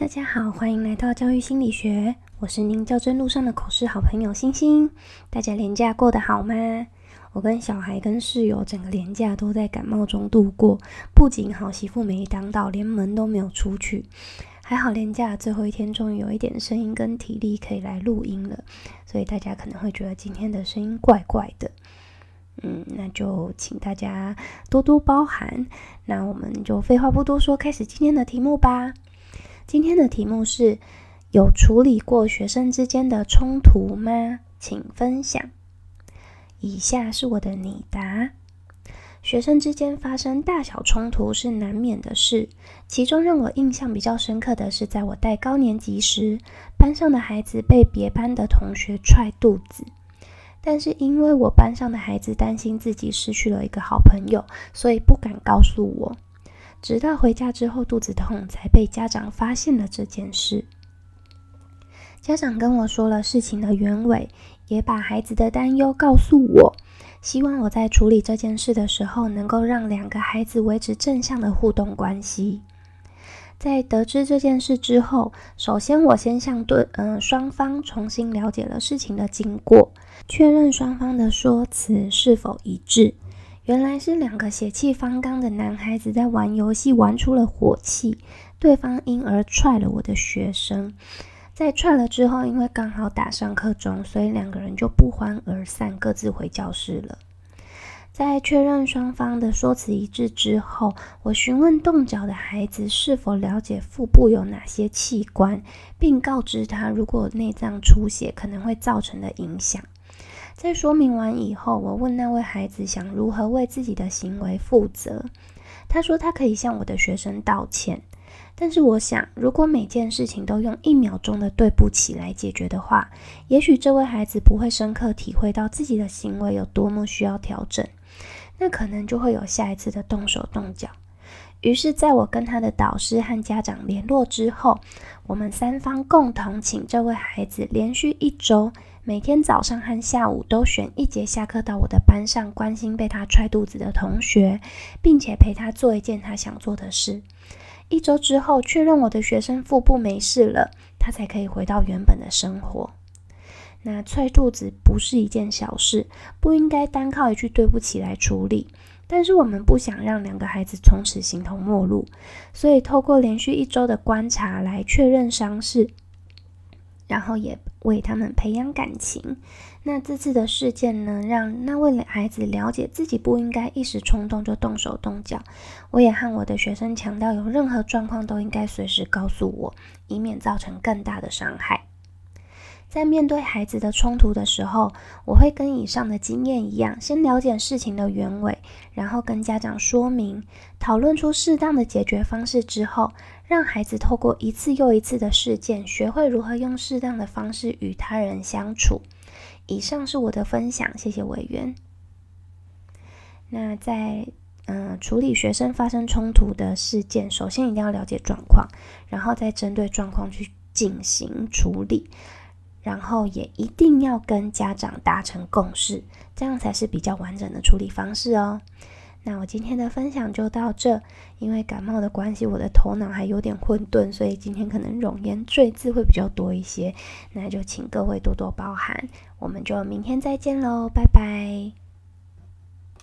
大家好，欢迎来到教育心理学，我是您教真路上的口试好朋友星星。大家连假过得好吗？我跟小孩跟室友整个连假都在感冒中度过，不仅好媳妇没当到，连门都没有出去。还好连假最后一天，终于有一点声音跟体力可以来录音了，所以大家可能会觉得今天的声音怪怪的。嗯，那就请大家多多包涵。那我们就废话不多说，开始今天的题目吧。今天的题目是：有处理过学生之间的冲突吗？请分享。以下是我的拟答：学生之间发生大小冲突是难免的事，其中让我印象比较深刻的是，在我带高年级时，班上的孩子被别班的同学踹肚子，但是因为我班上的孩子担心自己失去了一个好朋友，所以不敢告诉我。直到回家之后肚子痛，才被家长发现了这件事。家长跟我说了事情的原委，也把孩子的担忧告诉我，希望我在处理这件事的时候，能够让两个孩子维持正向的互动关系。在得知这件事之后，首先我先向对嗯双方重新了解了事情的经过，确认双方的说辞是否一致。原来是两个血气方刚的男孩子在玩游戏，玩出了火气，对方因而踹了我的学生。在踹了之后，因为刚好打上课钟，所以两个人就不欢而散，各自回教室了。在确认双方的说辞一致之后，我询问动脚的孩子是否了解腹部有哪些器官，并告知他如果内脏出血可能会造成的影响。在说明完以后，我问那位孩子想如何为自己的行为负责。他说他可以向我的学生道歉，但是我想，如果每件事情都用一秒钟的对不起来解决的话，也许这位孩子不会深刻体会到自己的行为有多么需要调整，那可能就会有下一次的动手动脚。于是，在我跟他的导师和家长联络之后，我们三方共同请这位孩子连续一周。每天早上和下午都选一节下课到我的班上关心被他踹肚子的同学，并且陪他做一件他想做的事。一周之后，确认我的学生腹部没事了，他才可以回到原本的生活。那踹肚子不是一件小事，不应该单靠一句对不起来处理。但是我们不想让两个孩子从此形同陌路，所以透过连续一周的观察来确认伤势。然后也为他们培养感情。那这次的事件呢，让那位孩子了解自己不应该一时冲动就动手动脚。我也和我的学生强调，有任何状况都应该随时告诉我，以免造成更大的伤害。在面对孩子的冲突的时候，我会跟以上的经验一样，先了解事情的原委，然后跟家长说明，讨论出适当的解决方式之后，让孩子透过一次又一次的事件，学会如何用适当的方式与他人相处。以上是我的分享，谢谢委员。那在嗯处理学生发生冲突的事件，首先一定要了解状况，然后再针对状况去进行处理。然后也一定要跟家长达成共识，这样才是比较完整的处理方式哦。那我今天的分享就到这，因为感冒的关系，我的头脑还有点混沌，所以今天可能容颜赘字会比较多一些，那就请各位多多包涵。我们就明天再见喽，拜拜。